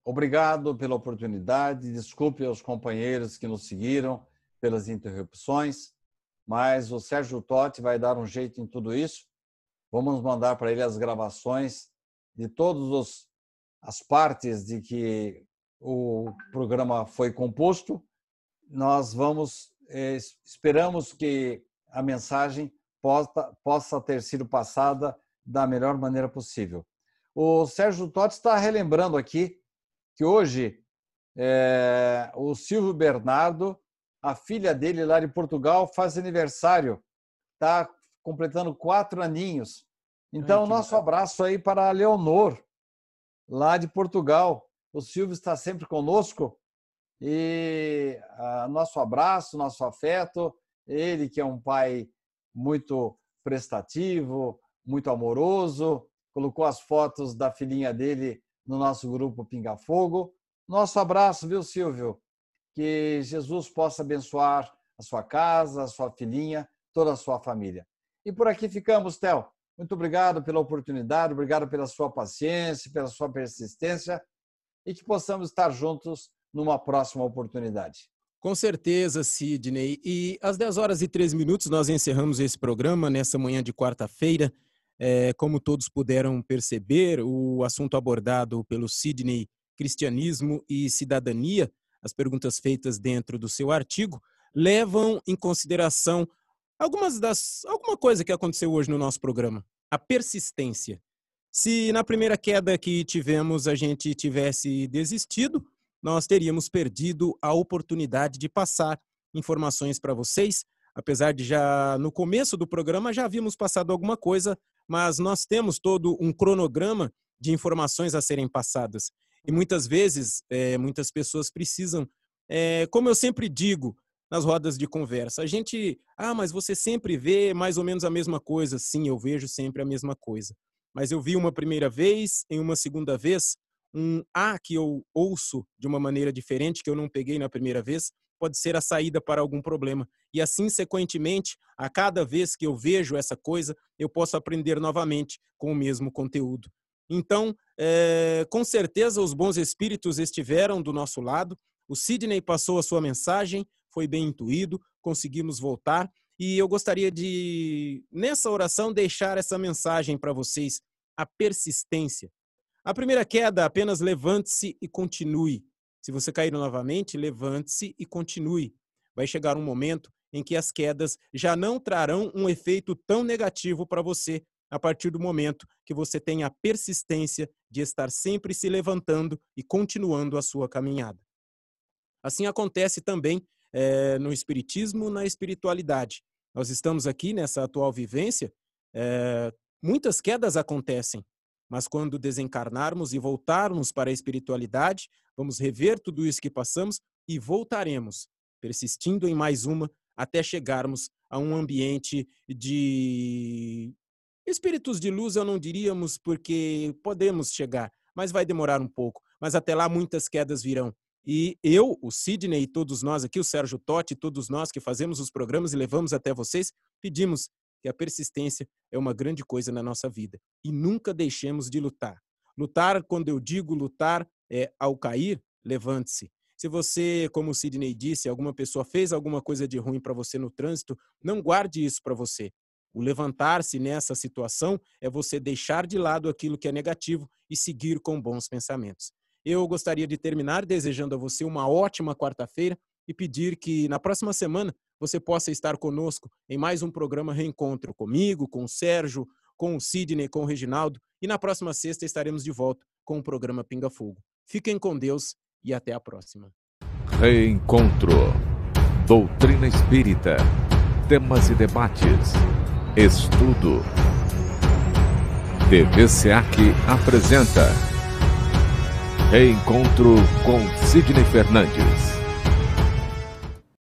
Obrigado pela oportunidade. Desculpe aos companheiros que nos seguiram pelas interrupções mas o Sérgio Totti vai dar um jeito em tudo isso. Vamos mandar para ele as gravações de todas as partes de que o programa foi composto. Nós vamos, eh, esperamos que a mensagem possa, possa ter sido passada da melhor maneira possível. O Sérgio Totti está relembrando aqui que hoje é, o Silvio Bernardo a filha dele lá de Portugal faz aniversário, está completando quatro aninhos. Então, Ai, nosso abraço aí para a Leonor, lá de Portugal. O Silvio está sempre conosco e ah, nosso abraço, nosso afeto. Ele que é um pai muito prestativo, muito amoroso, colocou as fotos da filhinha dele no nosso grupo Pinga Fogo. Nosso abraço, viu, Silvio? Que Jesus possa abençoar a sua casa, a sua filhinha, toda a sua família. E por aqui ficamos, Theo. Muito obrigado pela oportunidade, obrigado pela sua paciência, pela sua persistência e que possamos estar juntos numa próxima oportunidade. Com certeza, Sidney. E às 10 horas e 13 minutos nós encerramos esse programa nessa manhã de quarta-feira. É, como todos puderam perceber, o assunto abordado pelo Sidney, cristianismo e cidadania, as perguntas feitas dentro do seu artigo, levam em consideração algumas das alguma coisa que aconteceu hoje no nosso programa, a persistência. Se na primeira queda que tivemos a gente tivesse desistido, nós teríamos perdido a oportunidade de passar informações para vocês, apesar de já no começo do programa já havíamos passado alguma coisa, mas nós temos todo um cronograma de informações a serem passadas. E muitas vezes, é, muitas pessoas precisam, é, como eu sempre digo nas rodas de conversa, a gente, ah, mas você sempre vê mais ou menos a mesma coisa. Sim, eu vejo sempre a mesma coisa. Mas eu vi uma primeira vez, em uma segunda vez, um A que eu ouço de uma maneira diferente, que eu não peguei na primeira vez, pode ser a saída para algum problema. E assim, sequentemente, a cada vez que eu vejo essa coisa, eu posso aprender novamente com o mesmo conteúdo. Então, é, com certeza, os bons espíritos estiveram do nosso lado. O Sidney passou a sua mensagem, foi bem intuído, conseguimos voltar. E eu gostaria de, nessa oração, deixar essa mensagem para vocês: a persistência. A primeira queda, apenas levante-se e continue. Se você cair novamente, levante-se e continue. Vai chegar um momento em que as quedas já não trarão um efeito tão negativo para você a partir do momento que você tem a persistência de estar sempre se levantando e continuando a sua caminhada. Assim acontece também é, no Espiritismo, na espiritualidade. Nós estamos aqui nessa atual vivência, é, muitas quedas acontecem, mas quando desencarnarmos e voltarmos para a espiritualidade, vamos rever tudo isso que passamos e voltaremos, persistindo em mais uma até chegarmos a um ambiente de espíritos de luz, eu não diríamos, porque podemos chegar, mas vai demorar um pouco. Mas até lá muitas quedas virão. E eu, o Sidney e todos nós aqui, o Sérgio Totti, todos nós que fazemos os programas e levamos até vocês, pedimos que a persistência é uma grande coisa na nossa vida e nunca deixemos de lutar. Lutar, quando eu digo lutar, é ao cair, levante-se. Se você, como o Sidney disse, alguma pessoa fez alguma coisa de ruim para você no trânsito, não guarde isso para você. O levantar-se nessa situação é você deixar de lado aquilo que é negativo e seguir com bons pensamentos. Eu gostaria de terminar desejando a você uma ótima quarta-feira e pedir que na próxima semana você possa estar conosco em mais um programa Reencontro comigo, com o Sérgio, com o Sidney, com o Reginaldo e na próxima sexta estaremos de volta com o programa Pinga Fogo. Fiquem com Deus e até a próxima. Reencontro. Doutrina Espírita. Temas e debates. Estudo. TV SEAC apresenta Reencontro com Sidney Fernandes.